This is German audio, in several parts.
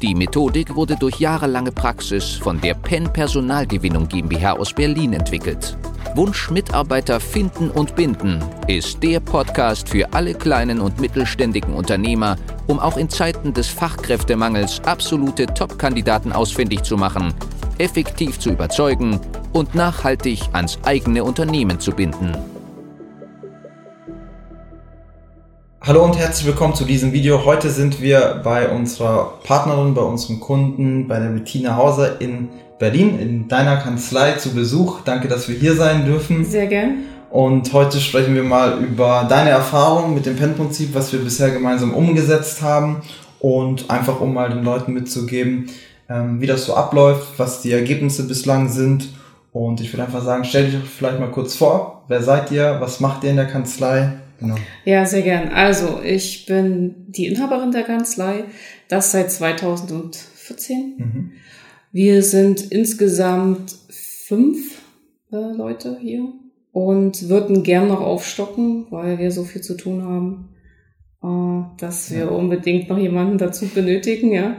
Die Methodik wurde durch jahrelange Praxis von der PEN Personalgewinnung GmbH aus Berlin entwickelt. Wunsch Mitarbeiter finden und binden ist der Podcast für alle kleinen und mittelständigen Unternehmer, um auch in Zeiten des Fachkräftemangels absolute Top-Kandidaten ausfindig zu machen, effektiv zu überzeugen und nachhaltig ans eigene Unternehmen zu binden. Hallo und herzlich willkommen zu diesem Video. Heute sind wir bei unserer Partnerin, bei unserem Kunden, bei der Bettina Hauser in Berlin, in deiner Kanzlei zu Besuch. Danke, dass wir hier sein dürfen. Sehr gern. Und heute sprechen wir mal über deine Erfahrung mit dem PEN-Prinzip, was wir bisher gemeinsam umgesetzt haben und einfach um mal den Leuten mitzugeben, ähm, wie das so abläuft, was die Ergebnisse bislang sind. Und ich würde einfach sagen, stell dich vielleicht mal kurz vor. Wer seid ihr? Was macht ihr in der Kanzlei? Genau. Ja, sehr gern. Also, ich bin die Inhaberin der Kanzlei, das seit 2014. Mhm. Wir sind insgesamt fünf äh, Leute hier und würden gern noch aufstocken, weil wir so viel zu tun haben, äh, dass wir ja. unbedingt noch jemanden dazu benötigen, ja.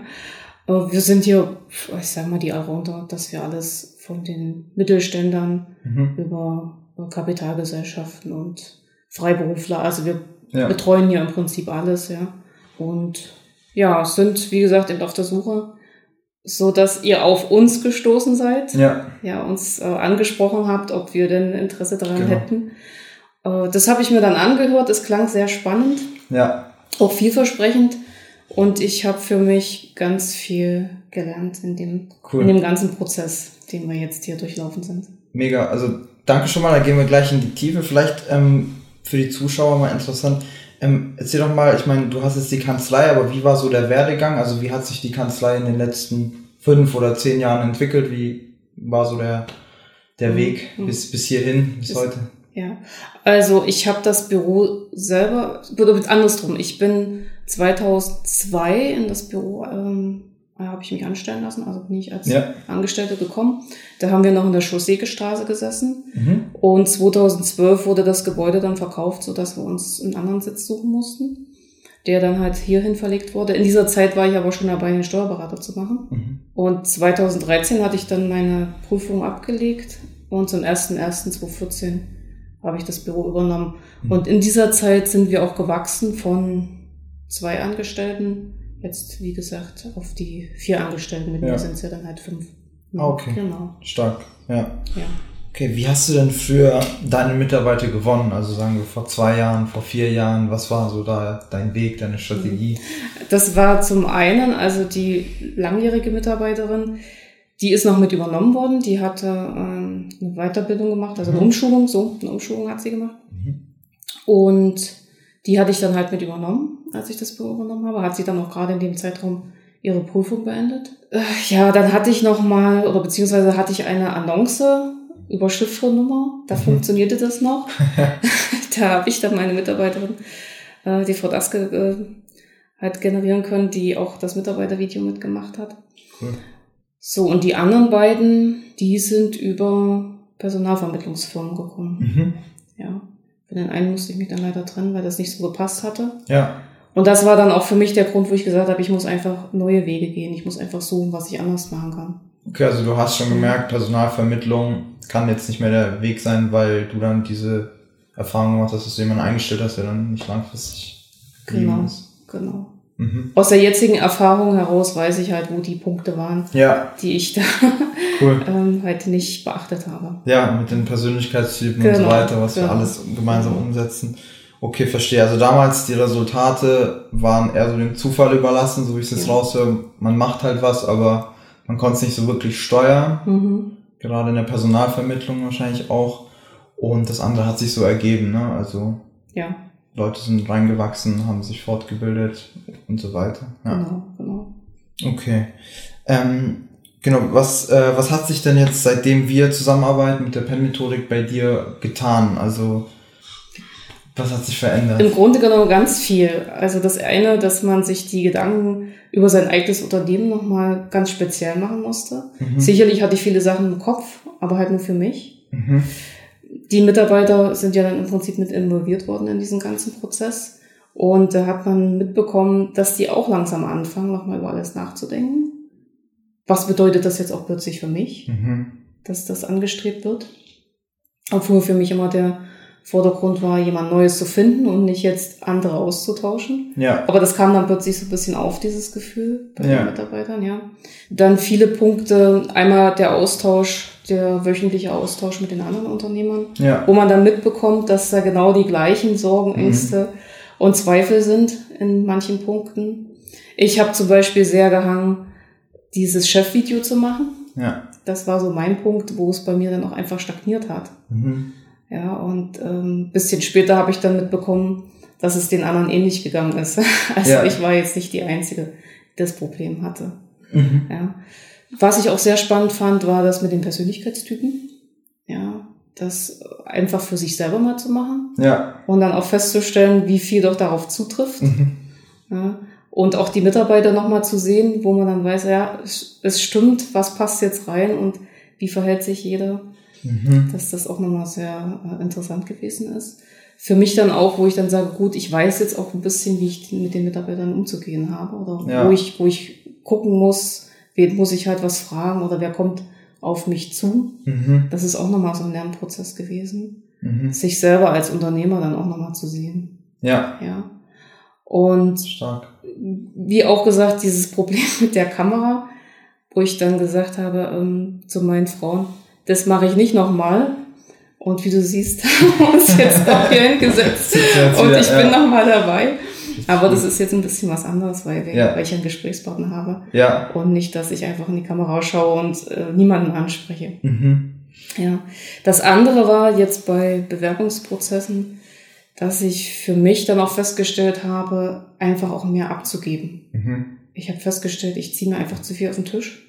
Äh, wir sind hier, ich sag mal, die Allrounder, dass wir alles von den Mittelständern mhm. über Kapitalgesellschaften und Freiberufler. Also wir ja. betreuen hier im Prinzip alles, ja. Und ja, sind, wie gesagt, eben auf der Suche, so dass ihr auf uns gestoßen seid. Ja. Ja, uns äh, angesprochen habt, ob wir denn Interesse daran genau. hätten. Äh, das habe ich mir dann angehört. Es klang sehr spannend. Ja. Auch vielversprechend. Und ich habe für mich ganz viel gelernt in dem, cool. in dem ganzen Prozess, den wir jetzt hier durchlaufen sind. Mega. Also danke schon mal. Da gehen wir gleich in die Tiefe. Vielleicht ähm, für die Zuschauer mal interessant. Ähm, erzähl doch mal, ich meine, du hast jetzt die Kanzlei, aber wie war so der Werdegang? Also wie hat sich die Kanzlei in den letzten fünf oder zehn Jahren entwickelt? Wie war so der, der Weg mhm. bis, bis hierhin, bis, bis heute? Ja, also ich habe das Büro selber, andersrum, ich bin 2002 in das Büro ähm, habe ich mich anstellen lassen, also bin ich als ja. Angestellte gekommen. Da haben wir noch in der Chausseegestraße gesessen. Mhm. Und 2012 wurde das Gebäude dann verkauft, sodass wir uns einen anderen Sitz suchen mussten, der dann halt hierhin verlegt wurde. In dieser Zeit war ich aber schon dabei, einen Steuerberater zu machen. Mhm. Und 2013 hatte ich dann meine Prüfung abgelegt und zum 01.01.2014 habe ich das Büro übernommen. Mhm. Und in dieser Zeit sind wir auch gewachsen von zwei Angestellten jetzt, wie gesagt, auf die vier Angestellten. Mit ja. mir sind es ja dann halt fünf. Ah, okay. Genau. Stark, ja. ja. Okay, wie hast du denn für deine Mitarbeiter gewonnen? Also sagen wir vor zwei Jahren, vor vier Jahren, was war so da dein Weg, deine Strategie? Das war zum einen, also die langjährige Mitarbeiterin, die ist noch mit übernommen worden, die hatte ähm, eine Weiterbildung gemacht, also eine mhm. Umschulung, so, eine Umschulung hat sie gemacht. Mhm. Und die hatte ich dann halt mit übernommen als ich das Büro übernommen habe. Hat sie dann auch gerade in dem Zeitraum ihre Prüfung beendet. Äh, ja, dann hatte ich noch mal, oder beziehungsweise hatte ich eine Annonce über Chiffrenummer. Da mhm. funktionierte das noch. da habe ich dann meine Mitarbeiterin, äh, die Frau Daske, äh, halt generieren können, die auch das Mitarbeitervideo mitgemacht hat. Cool. So, und die anderen beiden, die sind über Personalvermittlungsfirmen gekommen. Mhm. Ja. Für den einen musste ich mich dann leider trennen, weil das nicht so gepasst hatte. Ja. Und das war dann auch für mich der Grund, wo ich gesagt habe, ich muss einfach neue Wege gehen. Ich muss einfach suchen, was ich anders machen kann. Okay, also du hast schon gemerkt, Personalvermittlung kann jetzt nicht mehr der Weg sein, weil du dann diese Erfahrung gemacht hast, dass du jemanden eingestellt hast, der dann nicht langfristig genau, ist. Genau. Mhm. Aus der jetzigen Erfahrung heraus weiß ich halt, wo die Punkte waren, ja. die ich da cool. ähm, halt nicht beachtet habe. Ja, mit den Persönlichkeitstypen genau, und so genau, weiter, was genau. wir alles gemeinsam umsetzen. Okay, verstehe. Also damals die Resultate waren eher so dem Zufall überlassen, so wie ich es ja. raushöre. Man macht halt was, aber man konnte es nicht so wirklich steuern. Mhm. Gerade in der Personalvermittlung wahrscheinlich auch. Und das andere hat sich so ergeben, ne? Also ja. Leute sind reingewachsen, haben sich fortgebildet und so weiter. Ja. Genau, genau. Okay. Ähm, genau, was, äh, was hat sich denn jetzt, seitdem wir zusammenarbeiten mit der PEN-Methodik bei dir getan? Also Was hat sich verändert? Im Grunde genommen ganz viel. Also das eine, dass man sich die Gedanken über sein eigenes Unternehmen nochmal ganz speziell machen musste. Mhm. Sicherlich hatte ich viele Sachen im Kopf, aber halt nur für mich. Mhm. Die Mitarbeiter sind ja dann im Prinzip mit involviert worden in diesen ganzen Prozess. Und da hat man mitbekommen, dass die auch langsam anfangen, nochmal über alles nachzudenken. Was bedeutet das jetzt auch plötzlich für mich, mhm. dass das angestrebt wird? Obwohl für mich immer der Vordergrund war, jemand Neues zu finden und nicht jetzt andere auszutauschen. Ja. Aber das kam dann plötzlich so ein bisschen auf, dieses Gefühl bei ja. den Mitarbeitern, ja. Dann viele Punkte, einmal der Austausch, der wöchentliche Austausch mit den anderen Unternehmern, ja. wo man dann mitbekommt, dass da genau die gleichen Sorgen. Ängste mhm. und Zweifel sind in manchen Punkten. Ich habe zum Beispiel sehr gehangen, dieses Chefvideo zu machen. Ja. Das war so mein Punkt, wo es bei mir dann auch einfach stagniert hat. Mhm. Ja, und ähm, bisschen später habe ich dann mitbekommen, dass es den anderen ähnlich gegangen ist. Also ja. ich war jetzt nicht die Einzige, die das Problem hatte. Mhm. Ja. Was ich auch sehr spannend fand, war das mit den Persönlichkeitstypen. Ja, das einfach für sich selber mal zu machen. Ja. Und dann auch festzustellen, wie viel doch darauf zutrifft. Mhm. Ja. Und auch die Mitarbeiter nochmal zu sehen, wo man dann weiß, ja, es, es stimmt, was passt jetzt rein und wie verhält sich jeder mhm. dass das auch nochmal sehr äh, interessant gewesen ist. Für mich dann auch, wo ich dann sage, gut, ich weiß jetzt auch ein bisschen, wie ich mit den Mitarbeitern umzugehen habe oder ja. wo ich, wo ich gucken muss, wen muss ich halt was fragen oder wer kommt auf mich zu. Mhm. Das ist auch nochmal so ein Lernprozess gewesen. Mhm. Sich selber als Unternehmer dann auch nochmal zu sehen. Ja. Ja. Und Stark. wie auch gesagt, dieses Problem mit der Kamera, wo ich dann gesagt habe ähm, zu meinen Frauen, das mache ich nicht nochmal. Und wie du siehst, haben wir uns jetzt auch hier hingesetzt. Und ich bin nochmal dabei. Aber das ist jetzt ein bisschen was anderes, weil, wir, ja. weil ich einen Gesprächspartner habe. Ja. Und nicht, dass ich einfach in die Kamera schaue und äh, niemanden anspreche. Mhm. Ja. Das andere war jetzt bei Bewerbungsprozessen, dass ich für mich dann auch festgestellt habe, einfach auch mehr abzugeben. Mhm. Ich habe festgestellt, ich ziehe mir einfach zu viel auf den Tisch.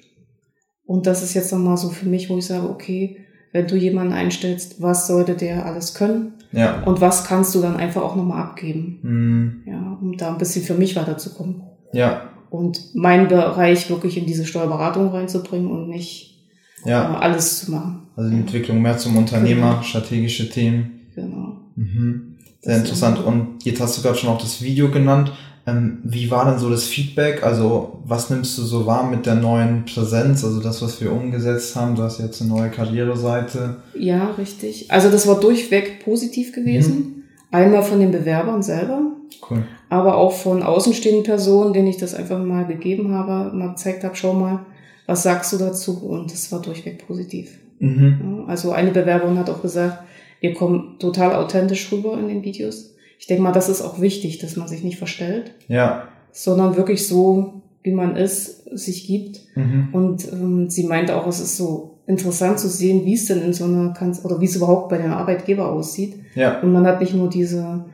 Und das ist jetzt nochmal so für mich, wo ich sage, okay, wenn du jemanden einstellst, was sollte der alles können? Ja. Und was kannst du dann einfach auch nochmal abgeben? Mhm. Ja, um da ein bisschen für mich weiterzukommen. Ja. Und meinen Bereich wirklich in diese Steuerberatung reinzubringen und nicht ja. Äh, alles zu machen. Also die Entwicklung mehr zum Unternehmer, genau. strategische Themen. Genau. Mhm. Sehr das interessant. Und jetzt hast du gerade schon auch das Video genannt. Ähm, wie war denn so das Feedback? Also was nimmst du so wahr mit der neuen Präsenz? Also das, was wir umgesetzt haben, du hast jetzt eine neue Karriereseite. Ja, richtig. Also das war durchweg positiv gewesen. Mhm. Einmal von den Bewerbern selber, cool. aber auch von außenstehenden Personen, denen ich das einfach mal gegeben habe, mal gezeigt habe, schau mal, was sagst du dazu? Und das war durchweg positiv. Mhm. Also eine Bewerberin hat auch gesagt, wir kommen total authentisch rüber in den Videos ich denke mal, das ist auch wichtig, dass man sich nicht verstellt. Ja. Sondern wirklich so, wie man ist, sich gibt. Mhm. Und ähm, sie meinte auch, es ist so interessant zu sehen, wie es denn in so einer Kanzlei oder wie es überhaupt bei den Arbeitgeber aussieht. Ja. Und man hat nicht nur diese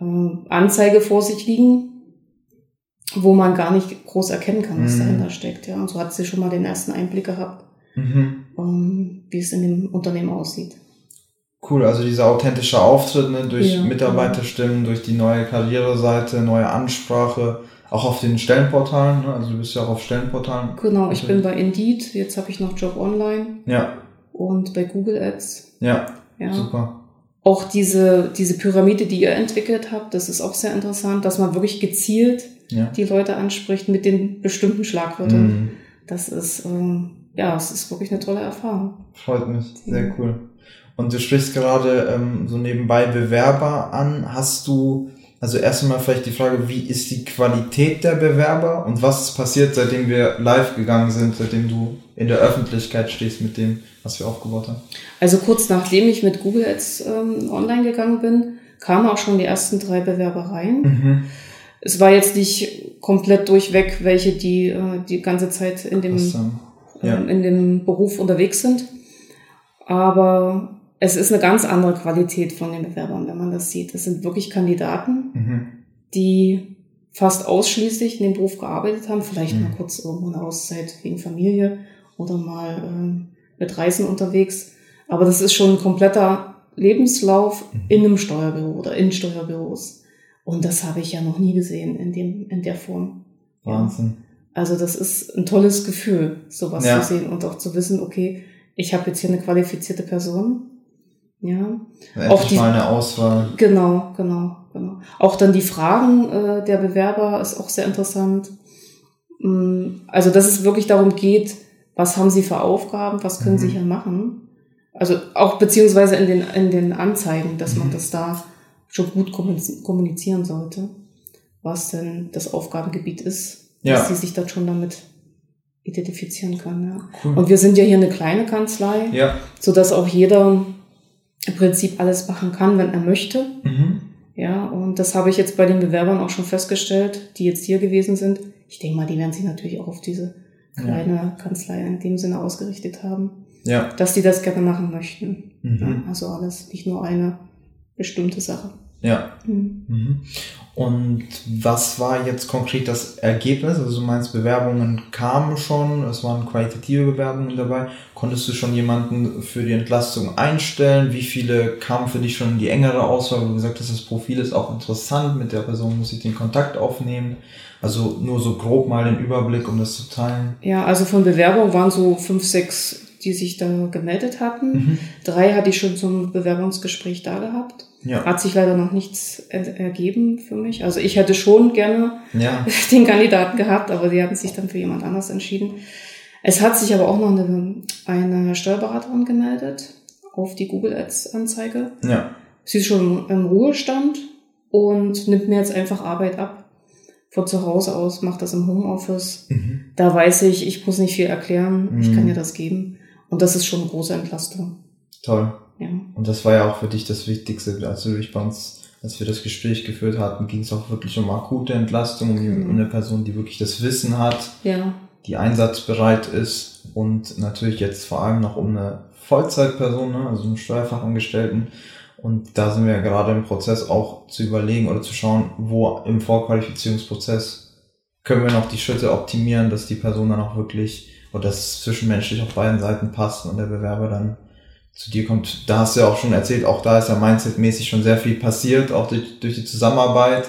äh, Anzeige vor sich liegen, wo man gar nicht groß erkennen kann, was mhm. dahinter steckt. Ja. Und so hat sie schon mal den ersten Einblick gehabt, mhm. um, wie es in dem Unternehmen aussieht. Cool, also dieser authentische Auftritt ne, durch ja, Mitarbeiterstimmen, durch die neue Karriereseite, neue Ansprache, auch auf den Stellenportalen, ne? also du bist ja auch auf Stellenportalen. Genau, ich bin bei Indeed, jetzt habe ich noch Job Online. Ja. Und bei Google Ads. Ja, ja. super. Auch diese, diese Pyramide, die ihr entwickelt habt, das ist auch sehr interessant, dass man wirklich gezielt ja. die Leute anspricht mit den bestimmten Schlagwörtern. Mhm. Das ist, ähm, ja, es ist wirklich eine tolle Erfahrung. Freut mich, sehr cool. Und du sprichst gerade ähm, so nebenbei Bewerber an. Hast du, also erst einmal vielleicht die Frage, wie ist die Qualität der Bewerber und was ist passiert, seitdem wir live gegangen sind, seitdem du in der Öffentlichkeit stehst mit dem, was wir aufgebaut haben? Also kurz nachdem ich mit Google jetzt ähm, online gegangen bin, kamen auch schon die ersten drei Bewerbereien. Mhm. Es war jetzt nicht komplett durchweg, welche die äh, die ganze Zeit in dem, ja. ähm, in dem Beruf unterwegs sind. Aber es ist eine ganz andere Qualität von den Bewerbern, wenn man das sieht. Das sind wirklich Kandidaten, mhm. die fast ausschließlich in dem Beruf gearbeitet haben, vielleicht mhm. mal kurz irgendwo eine Auszeit wegen Familie oder mal äh, mit Reisen unterwegs. Aber das ist schon ein kompletter Lebenslauf mhm. in einem Steuerbüro oder in Steuerbüros. Und das habe ich ja noch nie gesehen in dem, in der Form. Wahnsinn. Also das ist ein tolles Gefühl, sowas ja. zu sehen und auch zu wissen, okay, ich habe jetzt hier eine qualifizierte Person. Ja. Endlich auch die, mal eine Auswahl. Genau, genau, genau. Auch dann die Fragen äh, der Bewerber ist auch sehr interessant. Mm, also, dass es wirklich darum geht, was haben sie für Aufgaben, was können mhm. sie hier machen. Also auch beziehungsweise in den, in den Anzeigen, dass mhm. man das da schon gut kommunizieren sollte, was denn das Aufgabengebiet ist, ja. dass sie sich dann schon damit identifizieren können. Ja. Cool. Und wir sind ja hier eine kleine Kanzlei, ja. so dass auch jeder im Prinzip alles machen kann, wenn er möchte. Mhm. Ja, und das habe ich jetzt bei den Bewerbern auch schon festgestellt, die jetzt hier gewesen sind. Ich denke mal, die werden sich natürlich auch auf diese kleine ja. Kanzlei in dem Sinne ausgerichtet haben. Ja. Dass die das gerne machen möchten. Mhm. Ja, also alles, nicht nur eine bestimmte Sache. Ja. Mhm. Und was war jetzt konkret das Ergebnis? Also du meinst, Bewerbungen kamen schon, es waren qualitative Bewerbungen dabei. Konntest du schon jemanden für die Entlastung einstellen? Wie viele kamen für dich schon in die engere Auswahl, wo du gesagt hast, das Profil ist auch interessant, mit der Person muss ich den Kontakt aufnehmen? Also nur so grob mal den Überblick, um das zu teilen. Ja, also von Bewerbungen waren so fünf, sechs, die sich da gemeldet hatten. Mhm. Drei hatte ich schon zum Bewerbungsgespräch da gehabt. Ja. Hat sich leider noch nichts ergeben für mich. Also ich hätte schon gerne ja. den Kandidaten gehabt, aber die hatten sich dann für jemand anders entschieden. Es hat sich aber auch noch eine, eine Steuerberaterin gemeldet auf die Google Ads Anzeige. Ja. Sie ist schon im Ruhestand und nimmt mir jetzt einfach Arbeit ab. Von zu Hause aus, macht das im Homeoffice. Mhm. Da weiß ich, ich muss nicht viel erklären, mhm. ich kann ihr das geben. Und das ist schon eine große Entlastung. Toll. Ja. Und das war ja auch für dich das Wichtigste, als du dich bei uns, als wir das Gespräch geführt hatten, ging es auch wirklich um akute Entlastung, um mhm. eine Person, die wirklich das Wissen hat, ja. die einsatzbereit ist und natürlich jetzt vor allem noch um eine Vollzeitperson, ne, also einen Steuerfachangestellten. Und da sind wir ja gerade im Prozess auch zu überlegen oder zu schauen, wo im Vorqualifizierungsprozess können wir noch die Schritte optimieren, dass die Person dann auch wirklich oder dass es zwischenmenschlich auf beiden Seiten passt und der Bewerber dann zu dir kommt, da hast du ja auch schon erzählt, auch da ist ja mindsetmäßig schon sehr viel passiert, auch durch, durch die Zusammenarbeit.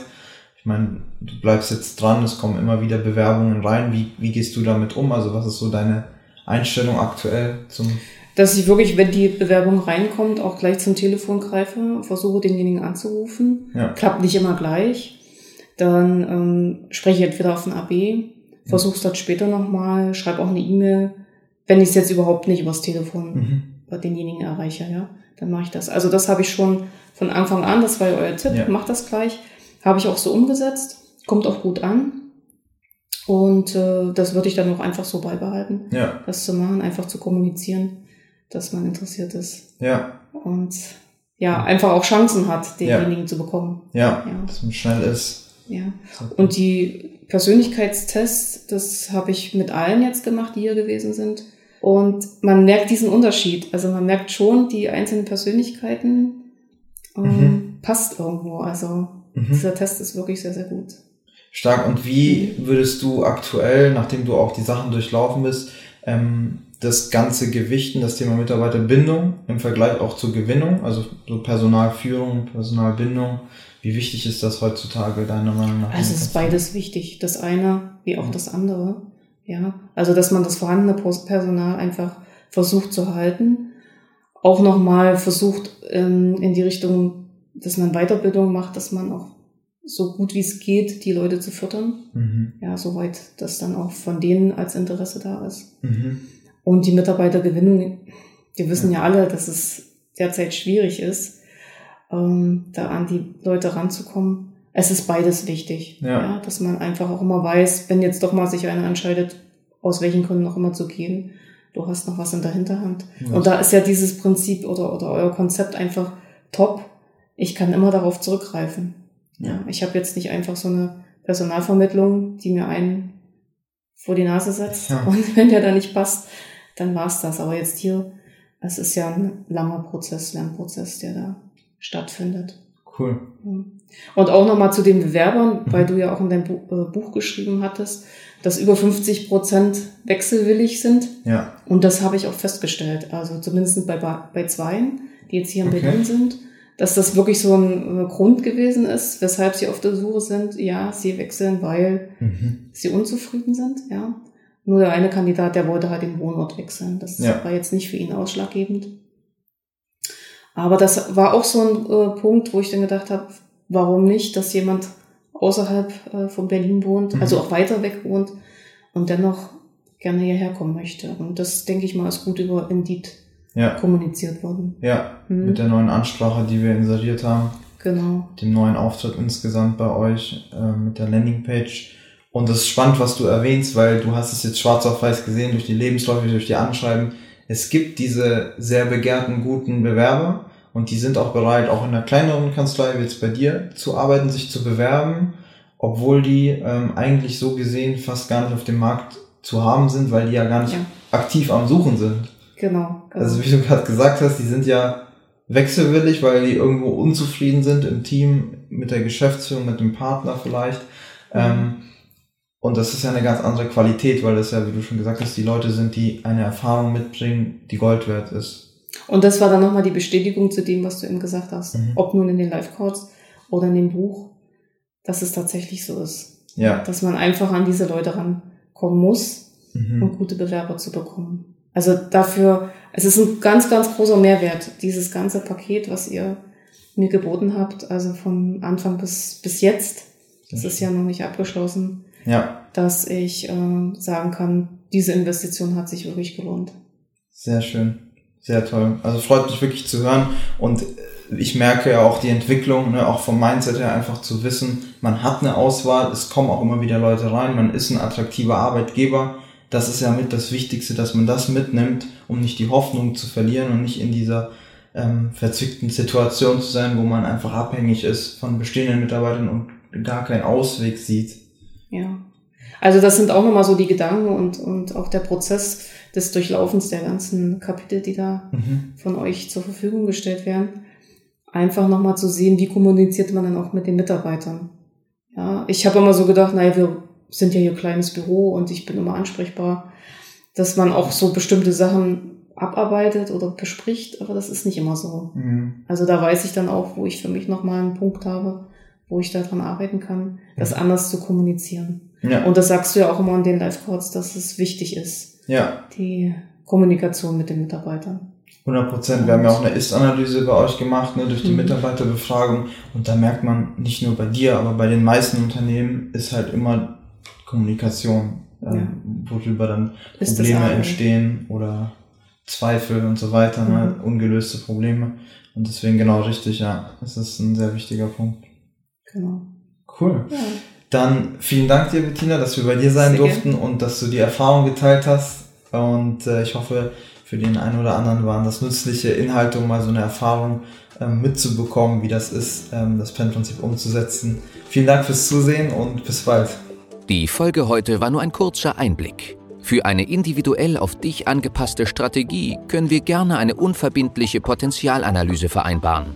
Ich meine, du bleibst jetzt dran, es kommen immer wieder Bewerbungen rein. Wie, wie gehst du damit um? Also was ist so deine Einstellung aktuell zum dass ich wirklich, wenn die Bewerbung reinkommt, auch gleich zum Telefon greife, versuche denjenigen anzurufen. Ja. Klappt nicht immer gleich. Dann ähm, spreche ich entweder auf ein AB, versuche es dann später nochmal, schreibe auch eine E-Mail, wenn ich es jetzt überhaupt nicht übers Telefon mhm denjenigen erreiche, ja, dann mache ich das. Also das habe ich schon von Anfang an, das war ja euer Tipp, ja. macht das gleich. Habe ich auch so umgesetzt, kommt auch gut an. Und äh, das würde ich dann auch einfach so beibehalten, ja. das zu machen, einfach zu kommunizieren, dass man interessiert ist. Ja. Und ja, einfach auch Chancen hat, denjenigen ja. zu bekommen. Ja, ja. dass man schnell ist. Ja. Und die Persönlichkeitstests, das habe ich mit allen jetzt gemacht, die hier gewesen sind. Und man merkt diesen Unterschied. Also man merkt schon, die einzelnen Persönlichkeiten ähm, mhm. passt irgendwo. Also mhm. dieser Test ist wirklich sehr, sehr gut. Stark. Und wie würdest du aktuell, nachdem du auch die Sachen durchlaufen bist, ähm, das ganze Gewichten, das Thema Mitarbeiterbindung im Vergleich auch zur Gewinnung, also so Personalführung, Personalbindung, wie wichtig ist das heutzutage deiner Meinung nach? Also es ist beides wichtig, das eine wie auch das andere. Ja, also dass man das vorhandene Personal einfach versucht zu halten. Auch nochmal versucht ähm, in die Richtung, dass man Weiterbildung macht, dass man auch so gut wie es geht, die Leute zu füttern. Mhm. Ja, soweit das dann auch von denen als Interesse da ist. Mhm. Und die Mitarbeitergewinnung, wir wissen ja. ja alle, dass es derzeit schwierig ist, ähm, da an die Leute ranzukommen es ist beides wichtig. Ja. ja. Dass man einfach auch immer weiß, wenn jetzt doch mal sich einer entscheidet, aus welchen Gründen noch immer zu gehen, du hast noch was in der Hinterhand. Ja. Und da ist ja dieses Prinzip oder, oder euer Konzept einfach top. Ich kann immer darauf zurückgreifen. Ja. Ich habe jetzt nicht einfach so eine Personalvermittlung, die mir einen vor die Nase setzt. Ja. Und wenn der da nicht passt, dann war's das. Aber jetzt hier, es ist ja ein langer Prozess, Lernprozess, der da stattfindet. Cool. Und auch nochmal zu den Bewerbern, weil du ja auch in deinem äh, Buch geschrieben hattest, dass über 50 Prozent wechselwillig sind. Ja. Und das habe ich auch festgestellt. Also zumindest bei, bei zweien, die jetzt hier in okay. Berlin sind, dass das wirklich so ein Grund gewesen ist, weshalb sie auf der Suche sind. Ja, sie wechseln, weil mhm. sie unzufrieden sind, ja. Nur der eine Kandidat, der wollte halt den Wohnort wechseln. Das ja. war jetzt nicht für ihn ausschlaggebend. Aber das war auch so ein äh, Punkt, wo ich dann gedacht habe, warum nicht, dass jemand außerhalb äh, von Berlin wohnt, mhm. also auch weiter weg wohnt und dennoch gerne hierher kommen möchte. Und das, denke ich mal, ist gut über Indeed ja. kommuniziert worden. Ja, mhm. mit der neuen Ansprache, die wir inseriert haben. Genau. Dem neuen Auftritt insgesamt bei euch, äh, mit der Landingpage. Und das ist spannend, was du erwähnst, weil du hast es jetzt schwarz auf weiß gesehen durch die Lebensläufe, durch die Anschreiben. Es gibt diese sehr begehrten, guten Bewerber und die sind auch bereit, auch in einer kleineren Kanzlei wie jetzt bei dir zu arbeiten, sich zu bewerben, obwohl die ähm, eigentlich so gesehen fast gar nicht auf dem Markt zu haben sind, weil die ja gar nicht ja. aktiv am Suchen sind. Genau, genau. Also wie du gerade gesagt hast, die sind ja wechselwillig, weil die irgendwo unzufrieden sind im Team, mit der Geschäftsführung, mit dem Partner vielleicht. Mhm. Ähm, und das ist ja eine ganz andere Qualität, weil das ja, wie du schon gesagt hast, die Leute sind, die eine Erfahrung mitbringen, die Gold wert ist. Und das war dann nochmal die Bestätigung zu dem, was du eben gesagt hast. Mhm. Ob nun in den Live-Codes oder in dem Buch, dass es tatsächlich so ist. Ja. Dass man einfach an diese Leute rankommen muss, mhm. um gute Bewerber zu bekommen. Also dafür, es ist ein ganz, ganz großer Mehrwert, dieses ganze Paket, was ihr mir geboten habt, also von Anfang bis, bis jetzt. Das ist ja noch nicht abgeschlossen. Ja. Dass ich äh, sagen kann, diese Investition hat sich wirklich gelohnt. Sehr schön. Sehr toll. Also freut mich wirklich zu hören und ich merke ja auch die Entwicklung, ne, auch vom Mindset her einfach zu wissen, man hat eine Auswahl, es kommen auch immer wieder Leute rein, man ist ein attraktiver Arbeitgeber. Das ist ja mit das Wichtigste, dass man das mitnimmt, um nicht die Hoffnung zu verlieren und nicht in dieser ähm, verzwickten Situation zu sein, wo man einfach abhängig ist von bestehenden Mitarbeitern und gar keinen Ausweg sieht. Ja. Also das sind auch nochmal so die Gedanken und, und auch der Prozess, des Durchlaufens der ganzen Kapitel, die da mhm. von euch zur Verfügung gestellt werden, einfach nochmal zu sehen, wie kommuniziert man dann auch mit den Mitarbeitern. Ja, ich habe immer so gedacht, naja, wir sind ja hier kleines Büro und ich bin immer ansprechbar, dass man auch so bestimmte Sachen abarbeitet oder bespricht, aber das ist nicht immer so. Mhm. Also da weiß ich dann auch, wo ich für mich nochmal einen Punkt habe, wo ich daran arbeiten kann, das mhm. anders zu kommunizieren. Ja. Und das sagst du ja auch immer in den Live-Codes, dass es wichtig ist, ja. Die Kommunikation mit den Mitarbeitern. 100 Prozent. Wir haben ja auch eine Ist-Analyse bei euch gemacht, ne, durch die mhm. Mitarbeiterbefragung. Und da merkt man nicht nur bei dir, aber bei den meisten Unternehmen ist halt immer Kommunikation, äh, ja. worüber dann Probleme entstehen oder Zweifel und so weiter, ne, mhm. ne, ungelöste Probleme. Und deswegen genau richtig, ja. Das ist ein sehr wichtiger Punkt. Genau. Cool. Ja. Dann vielen Dank dir, Bettina, dass wir bei dir sein Sehr durften gern. und dass du die Erfahrung geteilt hast. Und äh, ich hoffe, für den einen oder anderen waren das nützliche Inhalte, um mal so eine Erfahrung ähm, mitzubekommen, wie das ist, ähm, das PEN-Prinzip umzusetzen. Vielen Dank fürs Zusehen und bis bald. Die Folge heute war nur ein kurzer Einblick. Für eine individuell auf dich angepasste Strategie können wir gerne eine unverbindliche Potenzialanalyse vereinbaren.